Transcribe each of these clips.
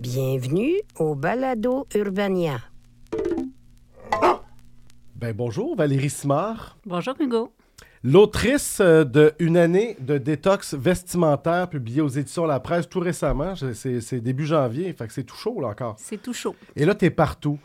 Bienvenue au Balado Urbania. Ben bonjour, Valérie Simard, Bonjour Hugo. l'autrice euh, de Une année de détox vestimentaire publiée aux éditions La Presse tout récemment. C'est début janvier, fait que c'est tout chaud là encore. C'est tout chaud. Et là, tu es partout.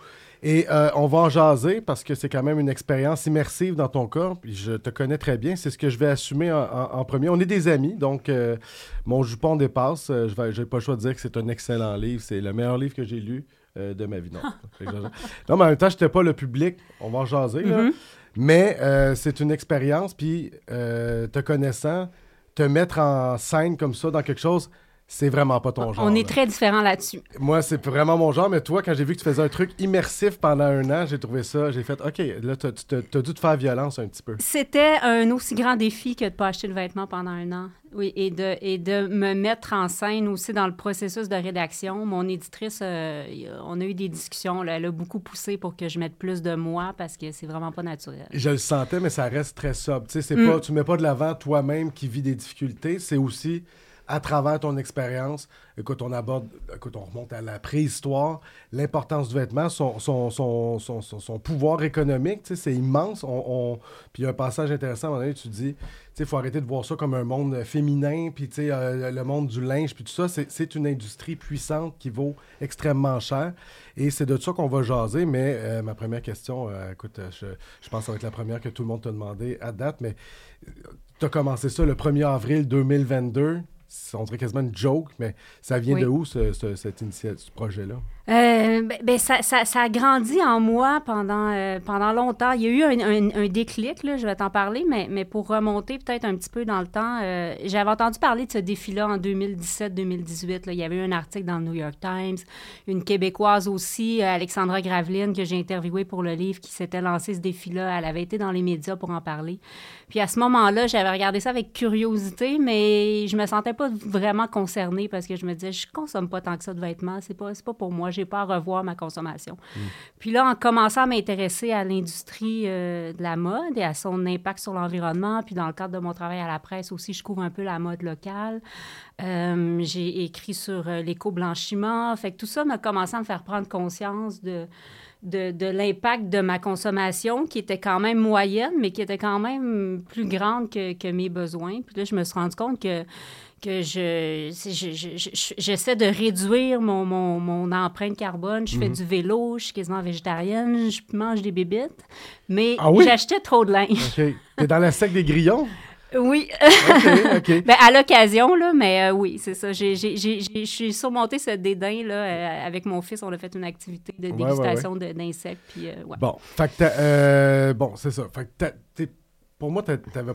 Et euh, on va en jaser parce que c'est quand même une expérience immersive dans ton corps. Puis je te connais très bien. C'est ce que je vais assumer en, en- en premier. On est des amis, donc euh, mon jupon dépasse. Euh, je n'ai pas le choix de dire que c'est un excellent livre. C'est le meilleur livre que j'ai lu euh, de ma vie. Non, non, mais en même temps, je n'étais pas le public. On va en jaser. là. Mais c'est une expérience. Puis te connaissant, te mettre en scène comme ça dans quelque chose, c'est vraiment pas ton genre. On là. est très différents là-dessus. Moi, c'est vraiment mon genre, mais toi, quand j'ai vu que tu faisais un truc immersif pendant un an, j'ai trouvé ça, j'ai fait, OK, là, tu t'as t'as dû te faire violence un petit peu. C'était un aussi grand défi que de ne pas acheter le vêtement pendant un an. Oui, et de, et de me mettre en scène aussi dans le processus de rédaction. Mon éditrice, euh, on a eu des discussions. là, elle a beaucoup poussé pour que je mette plus de moi parce que c'est vraiment pas naturel. Je le sentais, mais ça reste très sobre. Tu sais, c'est Mm. pas, tu mets pas de l'avant toi-même qui vit des difficultés, c'est aussi à travers ton expérience. Écoute, on aborde, écoute, on remonte à la préhistoire, l'importance du vêtement, son, son, son, son, pouvoir économique, c'est immense. On, Puis il y a un passage intéressant, à un moment donné, tu dis, il faut arrêter de voir ça comme un monde féminin, puis euh, le monde du linge, puis tout ça, c'est- c'est une industrie puissante qui vaut extrêmement cher. Et c'est de ça qu'on va jaser, mais euh, ma première question, euh, écoute, euh, je, je pense que ça va être la première que tout le monde t'a demandé à date, mais tu as commencé ça le 1er avril 2022. On dirait quasiment une joke, mais ça vient Oui. de où, ce, ce- cette initiative, ce projet-là? Euh, ben, ben, ça, ça- ça a grandi en moi pendant, euh, pendant longtemps. Il y a eu un, un- un déclic, là, je vais t'en parler, mais, mais pour remonter peut-être un petit peu dans le temps, euh, j'avais entendu parler de ce défi-là en 2017-2018. là. Il y avait eu un article dans le New York Times, une Québécoise aussi, Alexandra Graveline, que j'ai interviewée pour le livre, qui s'était lancé ce défi-là. Elle avait été dans les médias pour en parler. Puis à ce moment-là, j'avais regardé ça avec curiosité, mais je me sentais pas vraiment concernée parce que je me disais, je consomme pas tant que ça de vêtements, c'est pas, pas pour moi, j'ai pas à revoir ma consommation. Puis là, en commençant à m'intéresser à l'industrie euh, de la mode et à son impact sur l'environnement, puis dans le cadre de mon travail à la presse aussi, je couvre un peu la mode locale. Euh, j'ai écrit sur euh, l'éco-blanchiment. Fait que tout ça m'a commencé à me faire prendre conscience de, de, de l'impact de ma consommation, qui était quand même moyenne, mais qui était quand même plus grande que, que mes besoins. Puis là, je me suis rendu compte que, que je, j'essaie de réduire mon, mon, mon empreinte carbone. Je fais du vélo, je suis quasiment végétarienne, je mange des bébites, mais Ah oui? j'achetais trop de linge. T'es dans la sec des grillons? Oui. OK, OK. Ben, à l'occasion, là, mais euh, oui, c'est ça. J'ai, j'ai, j'ai, j'ai- je suis surmonté ce dédain, là. euh, avec mon fils, on a fait une activité de ouais, dégustation de- d'insectes, puis euh, ouais. Bon, fait que bon, c'est ça. Fait que pour moi, t'a- t'avais,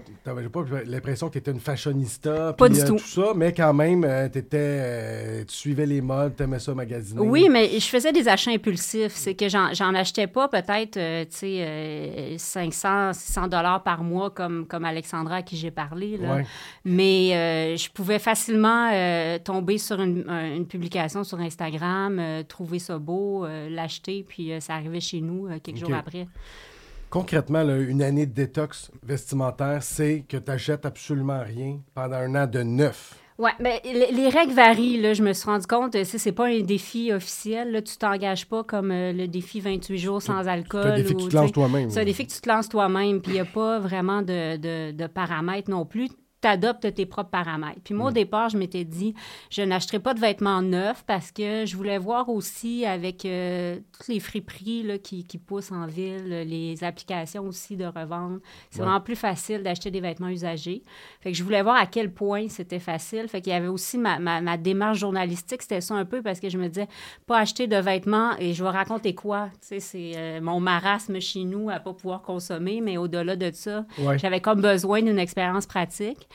pas l'impression que t'étais une fashionista, Pas du euh, tout. ça, mais quand même, euh, t'étais, euh, tu suivais les modes, t'aimais ça magasiner. Oui, mais je faisais des achats impulsifs. C'est que j'en, achetais pas peut-être, euh, tu sais, euh, 500, 600 dollars par mois comme, comme Alexandra à qui j'ai parlé. Là. Ouais. Mais je pouvais facilement tomber sur une, un- une publication sur Instagram, trouver ça beau, l'acheter, puis ça arrivait chez nous quelques jours après. Concrètement, là, une année de détox vestimentaire, c'est que tu n'achètes absolument rien pendant un an de neuf. Oui, mais les, les règles varient. Là, je me suis rendu compte, c'est c'est pas un défi officiel. Là, tu t'engages pas comme euh, le défi 28 jours sans alcool. C'est un défi que tu te lances toi-même. C'est un défi que tu te lances toi-même. Puis il n'y a pas vraiment de, de, de paramètres non plus. Adoptes tes propres paramètres. Puis moi, au départ, je m'étais dit, je n'achèterai pas de vêtements neufs parce que je voulais voir aussi avec euh, toutes les friperies là, qui, qui poussent en ville, les applications aussi de revente. C'est Ouais. vraiment plus facile d'acheter des vêtements usagés. Fait que je voulais voir à quel point c'était facile. Fait qu'il y avait aussi ma, ma, ma démarche journalistique, c'était ça un peu parce que je me disais, pas acheter de vêtements et je vais raconter quoi? Tu sais, c'est euh, mon marasme chez nous à pas pouvoir consommer, mais au-delà de ça, Ouais. j'avais comme besoin d'une expérience pratique.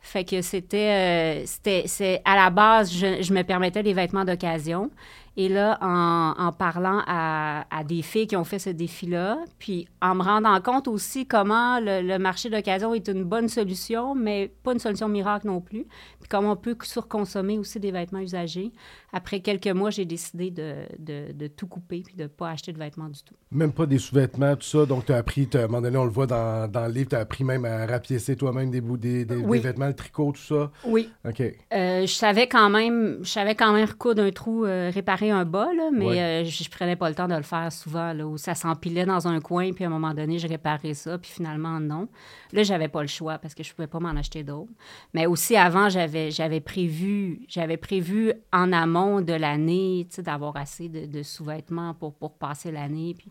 Fait que c'était, euh, c'était, c'est à la base, je, me permettais des vêtements d'occasion. Et là, en, parlant à, à des filles qui ont fait ce défi-là, puis en me rendant compte aussi comment le, le marché d'occasion est une bonne solution, mais pas une solution miracle non plus, puis comment on peut surconsommer aussi des vêtements usagés. Après quelques mois, j'ai décidé de, de, de tout couper puis de ne pas acheter de vêtements du tout. Même pas des sous-vêtements, tout ça. Donc, tu as appris, à un moment donné, on le voit dans, dans le livre, tu as appris même à rapiécer toi-même des, bouts, des, des, Oui. des vêtements, le tricot, tout ça. Oui. OK. Euh, je savais quand même, je savais quand même recoudre un trou, euh, réparer un bas, là, mais euh, je, je prenais pas le temps de le faire souvent, là, où ça s'empilait dans un coin, puis à un moment donné, je réparais ça, puis finalement, non. Là, j'avais pas le choix parce que je pouvais pas m'en acheter d'autres. Mais aussi, avant, j'avais, prévu, j'avais prévu en amont de l'année, d'avoir assez de, de sous-vêtements pour, pour passer l'année, puis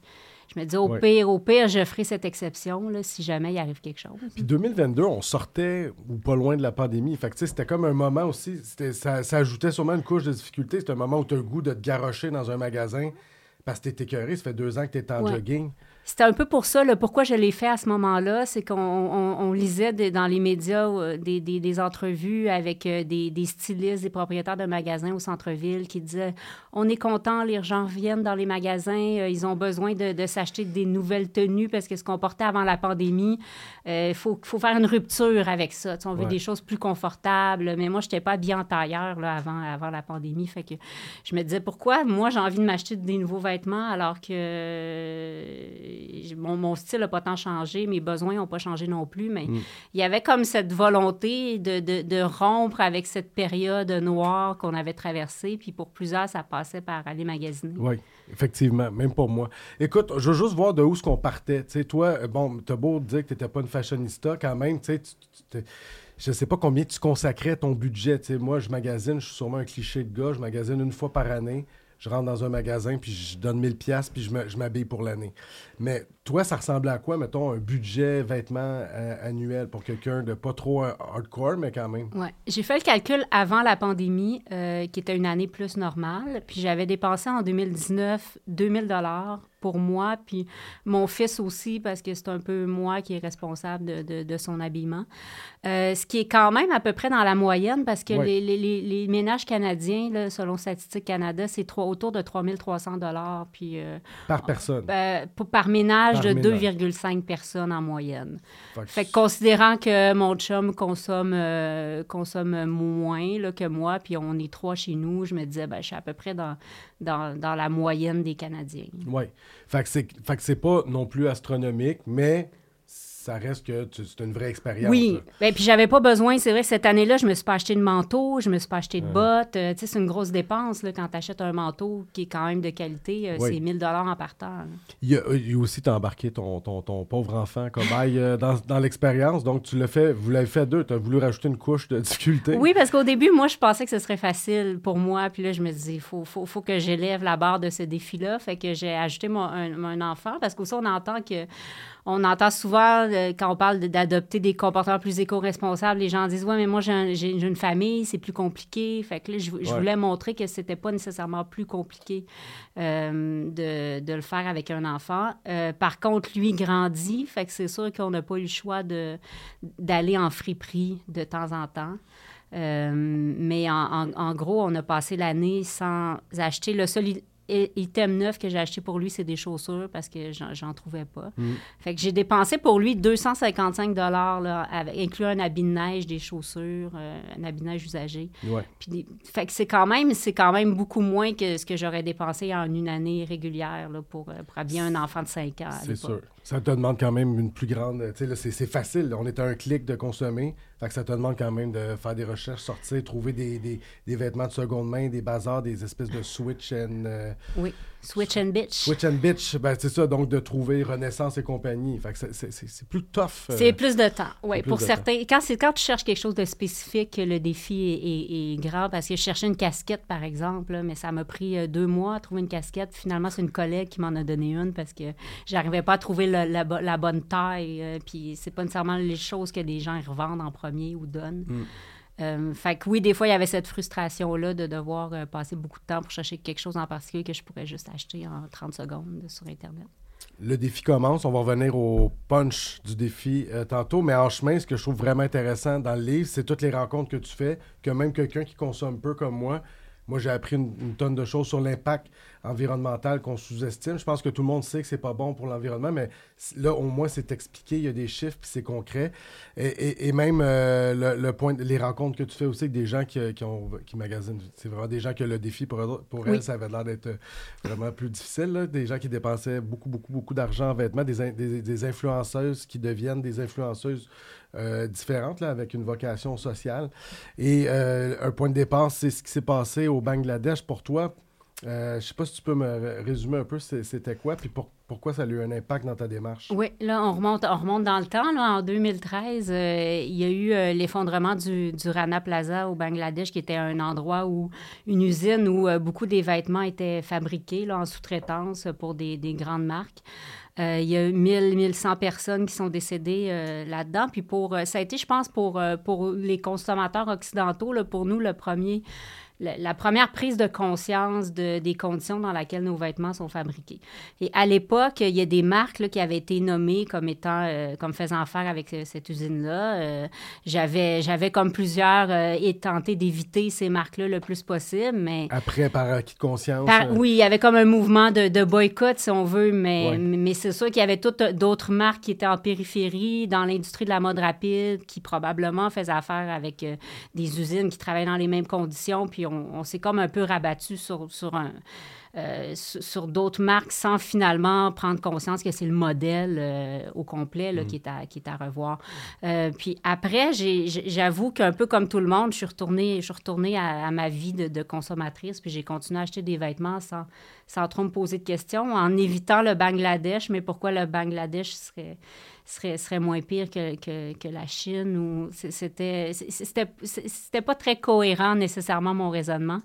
je me disais, au Ouais. pire, au pire, je ferai cette exception, là, si jamais il arrive quelque chose. Puis 2022, on sortait ou pas loin de la pandémie. Fait que c'était comme un moment aussi, c'était- ça, ça ajoutait sûrement une couche de difficulté. C'était un moment où tu as le goût de te garrocher dans un magasin parce que tu écœuré. Ça fait deux ans que tu es en Ouais. jogging. C'était un peu pour ça, là, pourquoi je l'ai fait à ce moment-là, c'est qu'on on- on lisait dans les médias euh, des, des- des entrevues avec euh, des, des stylistes, des propriétaires de magasins au centre-ville qui disaient On est content, les gens reviennent dans les magasins, euh, ils ont besoin de, de s'acheter des nouvelles tenues parce que ce qu'on portait avant la pandémie, il faut, faut faire une rupture avec ça. On veut Ouais. des choses plus confortables, mais moi, je n'étais pas bien en tailleur là, avant, avant la pandémie. Fait que je me disais pourquoi moi j'ai envie de m'acheter des nouveaux vêtements alors que mon, mon style n'a pas tant changé, mes besoins n'ont pas changé non plus, mais il y avait comme cette volonté de, de- de rompre avec cette période noire qu'on avait traversée, puis pour plusieurs, ça passait par aller magasiner. Oui, effectivement, même pour moi. Écoute, je veux juste voir de où ce qu'on partait. Tu sais, toi, euh, bon, t'as beau dire que t'étais pas une fashionista, quand même, tu sais, tu- je sais pas combien tu consacrais ton budget. Tu sais, moi, je magasine, je suis sûrement un cliché de gars, je magasine une fois par année. Je rentre dans un magasin, puis je donne 1000 pièces puis je m'habille pour l'année. Mais toi, ça ressemblait à quoi, mettons, un budget vêtements euh, annuel pour quelqu'un de pas trop euh, hardcore, mais quand même? Ouais. J'ai fait le calcul avant la pandémie, euh, qui était une année plus normale. Puis j'avais dépensé en 2019 2000 dollars pour moi, puis mon fils aussi, parce que c'est un peu moi qui est responsable de, de- de son habillement. Euh, ce qui est quand même à peu près dans la moyenne, parce que Ouais. les, les- les- les ménages canadiens, là, selon Statistique Canada, c'est trois- autour de 3300 dollars, puis euh, Par personne. euh, pour- par ménage Par de ménage. 2,5 personnes en moyenne. Fait Fait que considérant que mon chum consomme, consomme moins là, que moi, puis on est trois chez nous, je me disais, ben, je suis à peu près dans, dans, dans la moyenne des Canadiens. Oui. Fait que c'est pas non plus astronomique, mais ça reste que c'est une vraie expérience. Oui, là. ben, puis j'avais pas besoin, c'est vrai, cette année-là, je me suis pas acheté de manteau, je me suis pas acheté de bottes. Euh, tu sais, c'est une grosse dépense là, quand tu achètes un manteau qui est quand même de qualité, euh, Oui. c'est 1000 dollars en partant. là. Il y a, il y a aussi t'as embarqué ton, ton, ton pauvre enfant cobaye euh, dans, dans l'expérience, donc tu l'as fait, vous l'avez fait deux, tu as voulu rajouter une couche de difficulté. Oui, parce qu'au début, moi, je pensais que ce serait facile pour moi. Puis là, je me disais, il faut, faut, faut que j'élève la barre de ce défi-là. Fait que j'ai ajouté mon, un, un enfant parce qu'aussi, on entend que. On entend souvent, euh, quand on parle d'adopter des comportements plus éco-responsables, les gens disent Ouais, mais moi, j'ai un- j'ai j'ai une famille, c'est plus compliqué. Fait que là, je, je Ouais. voulais montrer que c'était pas nécessairement plus compliqué euh, de, de le faire avec un enfant. Euh, par contre, lui grandit. Fait que c'est sûr qu'on n'a pas eu le choix d'aller en friperie de temps en temps. Mais en, en- en gros, on a passé l'année sans acheter. Le seul item neuf que j'ai acheté pour lui, c'est des chaussures parce que j'en, trouvais pas. Fait que j'ai dépensé pour lui 255 dollars, inclus un habit de neige, des chaussures, euh, un habit de neige usagé. Ouais. Puis fait que c'est quand même c'est quand même beaucoup moins que ce que j'aurais dépensé en une année régulière là, pour, euh, pour habiller un enfant de 5 ans. C'est sûr. Ça te demande quand même une plus grande. Tu sais, c'est facile. On est à un clic de consommer. Fait que ça te demande quand même de faire des recherches, sortir, trouver des vêtements de seconde main, des bazars, des espèces de switch and. euh, Oui. Switch and bitch. switch and bitch. Ben, c'est ça, donc de trouver Renaissance et compagnie. Fait que c'est- c'est c'est- c'est plus tough. euh, C'est plus de temps, oui. Pour certains, quand, c'est, quand tu cherches quelque chose de spécifique, le défi est, est- est grand parce que je cherchais une casquette, par exemple, là, mais ça m'a pris euh, deux mois à trouver une casquette. Finalement, c'est une collègue qui m'en a donné une parce que j'arrivais pas à trouver la, la bonne taille. euh, puis c'est pas nécessairement les choses que les gens revendent en premier ou donnent. Mm. Euh, fait que oui, des fois, il y avait cette frustration-là de devoir euh, passer beaucoup de temps pour chercher quelque chose en particulier que je pourrais juste acheter en 30 secondes sur Internet. Le défi commence. On va revenir au punch du défi euh, tantôt. Mais en chemin, ce que je trouve vraiment intéressant dans le livre, c'est toutes les rencontres que tu fais, que même quelqu'un qui consomme peu comme moi, moi, j'ai appris une, une tonne de choses sur l'impact environnemental qu'on sous-estime. Je pense que tout le monde sait que c'est pas bon pour l'environnement, mais là, au moins, c'est expliqué, il y a des chiffres, puis c'est concret. Et, et- et même euh, le, le point, les rencontres que tu fais aussi avec des gens qui, qui, ont, qui magasinent, c'est vraiment des gens que le défi pour, eux- pour Oui. elles, ça avait l'air d'être euh, vraiment plus difficile. là. Des gens qui dépensaient beaucoup, beaucoup, beaucoup d'argent en vêtements, des, in- des, des influenceuses qui deviennent des influenceuses euh, différentes, là, avec une vocation sociale. Et euh, un point de départ, c'est ce qui s'est passé au Bangladesh pour toi. Euh, je sais pas si tu peux me résumer un peu c'était quoi, puis pour- pourquoi ça a eu un impact dans ta démarche? Oui, là, on remonte, on remonte dans le temps. Là, en 2013, euh, il y a eu euh, l'effondrement du, du Rana Plaza au Bangladesh, qui était un endroit où, une usine où euh, beaucoup des vêtements étaient fabriqués là, en sous-traitance pour des, des grandes marques. Il y a eu 1000, 1100 personnes qui sont décédées là-dedans. Puis pour, ça a été, je pense, pour, pour les consommateurs occidentaux, là, pour nous, le premier, la, la première prise de conscience de- des conditions dans lesquelles nos vêtements sont fabriqués. Et à l'époque, il y a des marques là, qui avaient été nommées comme étant, euh, comme faisant affaire avec cette usine-là. Euh, j'avais, j'avais comme plusieurs euh, tenté d'éviter ces marques-là le plus possible, mais Après, par acquis de conscience. par- euh, oui, il y avait comme un mouvement de, de boycott, si on veut, mais, Ouais. mais c'est sûr qu'il y avait toutes d'autres marques qui étaient en périphérie, dans l'industrie de la mode rapide, qui probablement faisaient affaire avec des usines qui travaillaient dans les mêmes conditions, puis on, on s'est comme un peu rabattu sur, sur un... euh, sur, sur d'autres marques sans finalement prendre conscience que c'est le modèle euh, au complet là, qui, est à, qui est à revoir. Euh, puis après, j'avoue qu'un peu comme tout le monde, je suis retournée, je suis retournée à, à ma vie de, de consommatrice, puis j'ai continué à acheter des vêtements sans, sans trop me poser de questions, en évitant le Bangladesh. Mais pourquoi le Bangladesh serait, serait, serait moins pire que, que, la Chine? Ou c'était, c'était, pas très cohérent nécessairement mon raisonnement.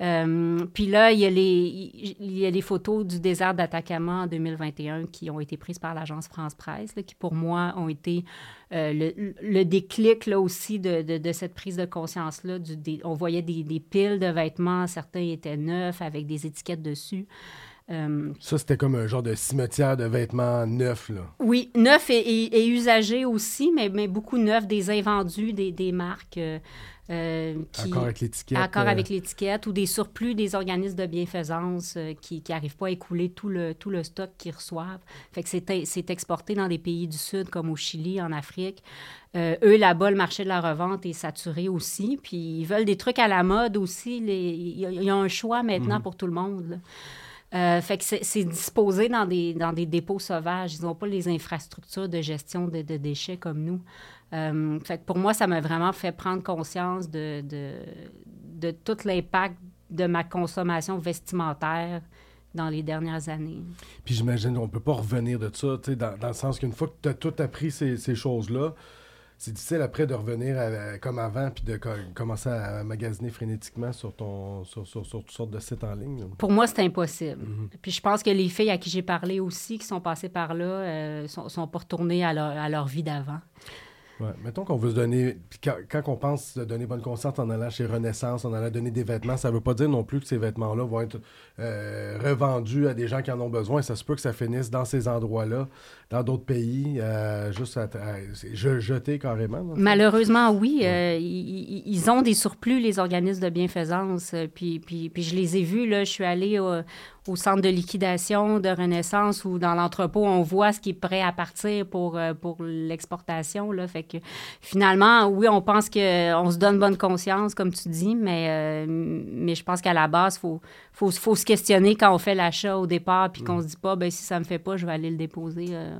Euh, puis là, il y, a les, il y a les photos du désert d'Atacama en 2021 qui ont été prises par l'agence France-Presse, là, qui pour moi ont été euh, le, déclic là, aussi de, de, cette prise de conscience-là. On voyait des piles de vêtements, certains étaient neufs avec des étiquettes dessus. Euh, Ça, c'était comme un genre de cimetière de vêtements neufs, là. oui, neufs et, et, et usagés aussi, mais, mais beaucoup neufs, des invendus, des, des marques. euh, euh, qui, Encore avec l'étiquette. Accord euh, avec l'étiquette ou des surplus des organismes de bienfaisance euh, qui n'arrivent pas à écouler tout le, tout le stock qu'ils reçoivent. Fait que c'est exporté dans des pays du Sud comme au Chili, en Afrique. Euh, eux, là-bas, le marché de la revente est saturé aussi. Puis ils veulent des trucs à la mode aussi. Les- Il y, a- un choix maintenant Mhm. pour tout le monde. là. Euh, fait que c'est disposé dans des, dans des dépôts sauvages. Ils n'ont pas les infrastructures de gestion de, déchets comme nous. Euh, fait que pour moi, ça m'a vraiment fait prendre conscience de, de, de tout l'impact de ma consommation vestimentaire dans les dernières années. Puis j'imagine qu'on peut pas revenir de ça, dans, dans le sens qu'une fois que tu as tout appris ces, ces choses-là, c'est difficile après de revenir à- à- comme avant puis de co- commencer à magasiner frénétiquement sur ton sur, sur, sur toutes sortes de sites en ligne. là. Pour moi, c'est impossible. Puis je pense que les filles à qui j'ai parlé aussi, qui sont passées par là, euh, sont, sont pas retournées à leur, à leur vie d'avant. Ouais. Mettons qu'on veut se donner. Puis quand, quand on pense se donner bonne conscience en allant chez Renaissance, en allant donner des vêtements, ça veut pas dire non plus que ces vêtements-là vont être euh, revendus à des gens qui en ont besoin. Ça se peut que ça finisse dans ces endroits-là, dans d'autres pays, euh, juste à, jeter carrément. Malheureusement, oui. euh, ils, ont des surplus, les organismes de bienfaisance. Puis, puis, puis je les ai vus, là. Je suis allée au, au centre de liquidation de Renaissance ou dans l'entrepôt, on voit ce qui est prêt à partir pour, pour l'exportation, là. Fait que finalement, oui, on pense qu'on se donne bonne conscience, comme tu dis, mais, euh, mais je pense qu'à la base, il faut, faut, faut, se questionner quand on fait l'achat au départ, puis qu'on ne se dit pas, ben si ça me fait pas, je vais aller le déposer euh,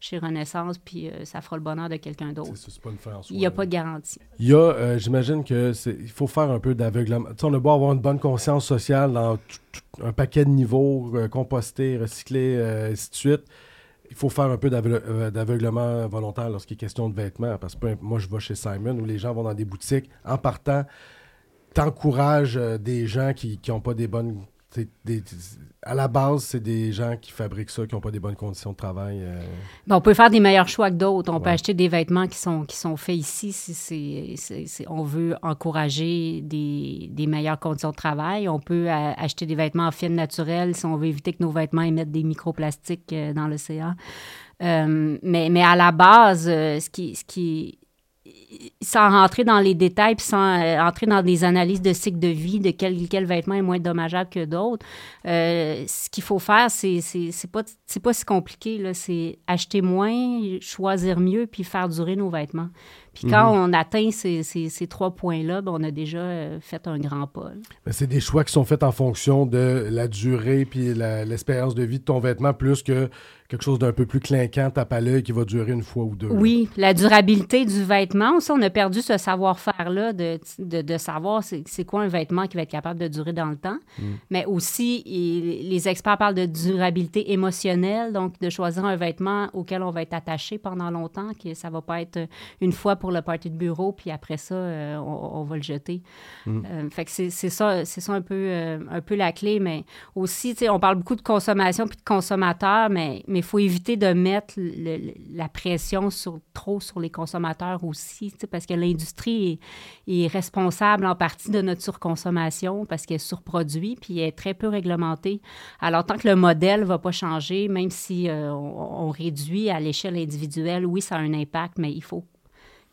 chez Renaissance, puis euh, ça fera le bonheur de quelqu'un d'autre. C'est pas une fin en soi, Il n'y a pas de garantie. Il y a, euh, j'imagine que il faut faire un peu d'aveuglement. Tu sais, on a beau avoir une bonne conscience sociale dans tout- tout- un paquet de niveaux, euh, composter, recycler, euh, ainsi de suite. Il faut faire un peu euh, d'aveuglement volontaire lorsqu'il est question de vêtements. Parce que moi, je vais chez Simon où les gens vont dans des boutiques. En partant, t'encourages euh, des gens qui n'ont pas des bonnes. Des- à la base, c'est des gens qui fabriquent ça, qui n'ont pas des bonnes conditions de travail. euh. Ben, on peut faire des meilleurs choix que d'autres. On peut acheter des vêtements qui sont, qui sont faits ici si c'est, on veut encourager des, des meilleures conditions de travail. On peut acheter des vêtements en fil naturel si on veut éviter que nos vêtements émettent des microplastiques euh, dans l'océan. Euh, mais, mais à la base, ce qui, ce qui sans rentrer dans les détails puis sans euh, entrer dans des analyses de cycle de vie, de quel, quel vêtement est moins dommageable que d'autres, euh, ce qu'il faut faire, c'est c'est c'est pas, c'est pas si compliqué. là. C'est acheter moins, choisir mieux, puis faire durer nos vêtements. Puis quand on atteint ces, ces, ces trois points-là, ben, on a déjà euh, fait un grand pas. Mais c'est des choix qui sont faits en fonction de la durée puis la- l'expérience de vie de ton vêtement, plus que quelque chose d'un peu plus clinquant, tape à l'œil, qui va durer une fois ou deux. Oui, la durabilité du vêtement aussi, on a perdu ce savoir-faire-là de, de, de savoir c'est quoi un vêtement qui va être capable de durer dans le temps. Mais aussi, il- les experts parlent de durabilité émotionnelle, donc de choisir un vêtement auquel on va être attaché pendant longtemps, que ça va pas être une fois pour le party de bureau, puis après ça, euh, on, on va le jeter. Euh, fait que c'est c'est ça, c'est ça un peu, euh, un peu la clé, mais aussi, on parle beaucoup de consommation puis de consommateurs, mais il faut éviter de mettre la pression sur, trop sur les consommateurs aussi, parce que l'industrie est, responsable en partie de notre surconsommation parce qu'elle surproduit puis elle est très peu réglementée. Alors, tant que le modèle ne va pas changer, même si euh, on réduit à l'échelle individuelle, oui, ça a un impact, mais il faut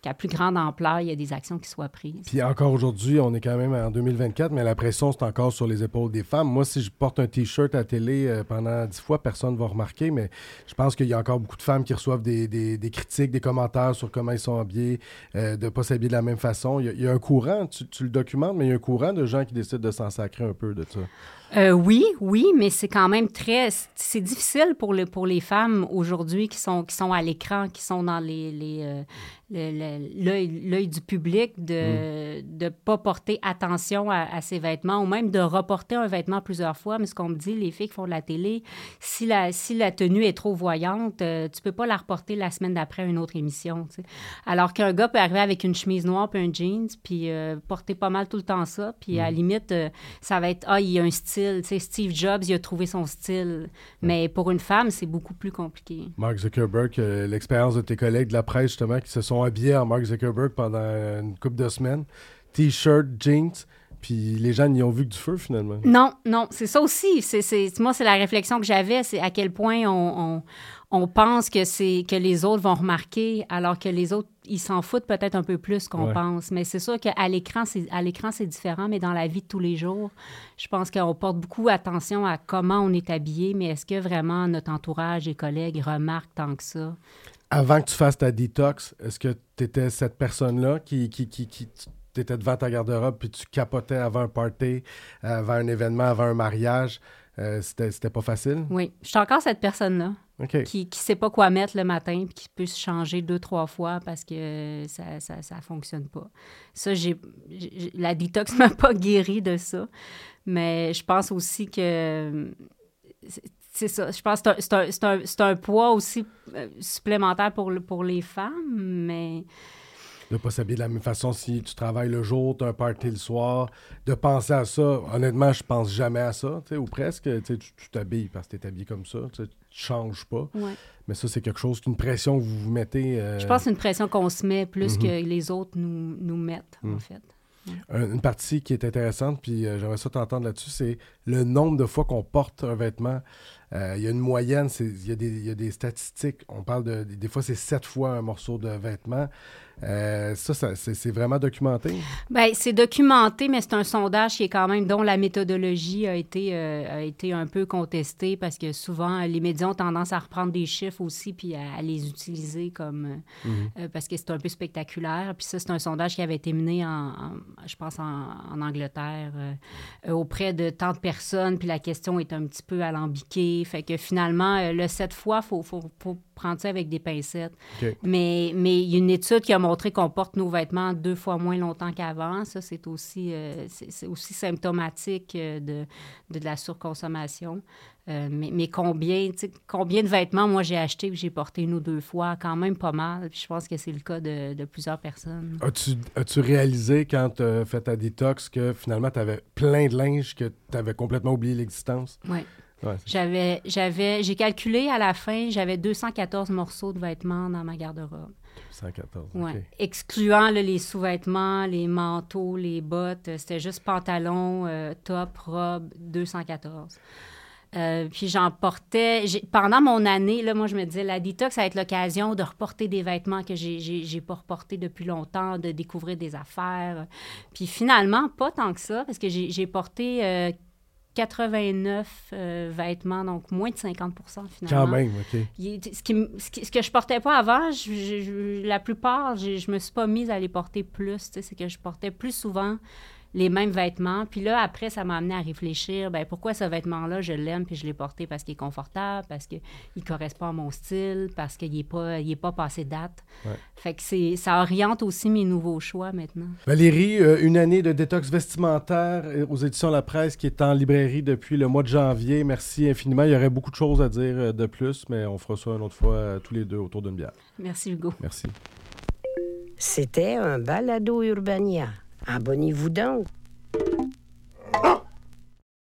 qu'à plus grande ampleur, il y ait des actions qui soient prises. Puis encore aujourd'hui, on est quand même en 2024, mais la pression, c'est encore sur les épaules des femmes. Moi, si je porte un T-shirt à télé euh, pendant dix fois, personne ne va remarquer, mais je pense qu'il y a encore beaucoup de femmes qui reçoivent des, des- critiques, des commentaires sur comment ils sont habillés, euh, de ne pas s'habiller de la même façon. Il y a, il y a un courant, tu, tu le documentes, mais il y a un courant de gens qui décident de s'en sacrer un peu de ça. Euh, oui, oui, mais c'est quand même très... C'est difficile pour, le, pour les femmes aujourd'hui qui sont, qui sont à l'écran, qui sont dans les, les, euh, l'œil du public, de ne pas porter attention à, à ses vêtements ou même de reporter un vêtement plusieurs fois. Mais ce qu'on me dit, les filles qui font de la télé, si la, si la tenue est trop voyante, euh, tu peux pas la reporter la semaine d'après à une autre émission. Alors qu'un gars peut arriver avec une chemise noire puis un jeans, puis euh, porter pas mal tout le temps ça, puis à la limite, euh, ça va être, ah, il y a un style. Steve Jobs, il a trouvé son style. Mais pour une femme, c'est beaucoup plus compliqué. Mark Zuckerberg, euh, l'expérience de tes collègues de la presse, justement, qui se sont habillés en Mark Zuckerberg pendant une couple de semaines. T-shirt, jeans, puis les gens n'y ont vu que du feu, finalement. Non, non, c'est ça aussi. C'est, c'est- moi, c'est la réflexion que j'avais, c'est à quel point on, on, on pense que, c'est, que les autres vont remarquer, alors que les autres, ils s'en foutent peut-être un peu plus qu'on Ouais. pense. Mais c'est sûr qu'à l'écran, c'est, à l'écran, c'est différent, mais dans la vie de tous les jours, je pense qu'on porte beaucoup attention à comment on est habillé, mais est-ce que vraiment notre entourage et collègues remarquent tant que ça? Avant que tu fasses ta détox, est-ce que tu étais cette personne-là qui, qui, qui, qui tu étais devant ta garde-robe puis tu capotais avant un party, avant un événement, avant un mariage? Euh, c'était, c'était pas facile? Oui, je suis encore cette personne-là. OK. qui ne sait pas quoi mettre le matin puis qui peut se changer deux, trois fois parce que ça ça, ça fonctionne pas. Ça, j'ai, la détox m'a pas guéri de ça. Mais je pense aussi que c'est- ça. Je pense que c'est un, un- un- un poids aussi euh, supplémentaire pour, pour les femmes, mais De pas s'habiller de la même façon si tu travailles le jour, tu as un party le soir. De penser à ça, honnêtement, je pense jamais à ça, ou presque. Tu t'habilles parce que tu es habillé comme ça. Tu tu changes pas. ouais. Mais ça, c'est quelque chose, une pression que vous vous mettez. euh, je pense que c'est une pression qu'on se met plus Mhm. que les autres nous, nous mettent, en Mhm. fait. Un- Une partie qui est intéressante, puis euh, j'aimerais ça t'entendre là-dessus, c'est le nombre de fois qu'on porte un vêtement Euh, il y a une moyenne, il y, y, a des statistiques. On parle de. Des fois, c'est sept fois un morceau de vêtement. Euh, ça, c'est vraiment documenté? Bien, c'est documenté, mais c'est un sondage qui est quand même, dont la méthodologie a été, euh, a été un peu contestée parce que souvent, les médias ont tendance à reprendre des chiffres aussi puis à, les utiliser comme. Mhm. parce que c'est un peu spectaculaire. Puis ça, c'est un sondage qui avait été mené, en, je pense, en, Angleterre auprès de tant de personnes. Puis la question est un petit peu alambiquée. Fait que finalement, le sept fois, il faut, faut, faut prendre ça avec des pincettes. Mais, mais il y a une étude qui a montré qu'on porte nos vêtements deux fois moins longtemps qu'avant. Ça, c'est aussi, euh, c'est aussi symptomatique euh, de, de, la surconsommation. Euh, mais, mais, combien, combien de vêtements moi j'ai acheté que j'ai porté une ou deux fois? Quand même pas mal. je pense que c'est le cas de, de plusieurs personnes. As-tu as réalisé quand tu as fait ta détox que finalement tu avais plein de linge que tu avais complètement oublié l'existence? Oui j'avais, j'avais, j'ai calculé à la fin, j'avais 214 morceaux de vêtements dans ma garde-robe. 214, ouais. Excluant les sous-vêtements, les manteaux, les bottes, c'était juste pantalon, euh, top, robe, 214. Euh, puis j'en portais. Pendant mon année, là, moi, je me disais, la détox, ça va être l'occasion de reporter des vêtements que j'ai, pas reportés depuis longtemps, de découvrir des affaires. Puis finalement, pas tant que ça, parce que j'ai, j'ai porté euh, 89 euh, vêtements, donc moins de 50% finalement. Quand même, OK. ce, qui, ce, que je portais pas avant, la plupart, je me suis pas mise à les porter plus. C'est que je portais plus souvent les mêmes vêtements. Puis là, après, ça m'a amené à réfléchir, ben pourquoi ce vêtement-là, je l'aime, puis je l'ai porté parce qu'il est confortable, parce qu'il correspond à mon style, parce qu'il n'est pas, il est pas passé date. Fait que c'est, ça oriente aussi mes nouveaux choix maintenant. Valérie, euh, une année de détox vestimentaire euh, aux éditions La Presse qui est en librairie depuis le mois de janvier. Merci infiniment. Il y aurait beaucoup de choses à dire euh, de plus, mais on fera ça une autre fois tous les deux autour d'une bière. Merci Hugo. Merci. C'était un balado Urbania. Abonnez-vous donc.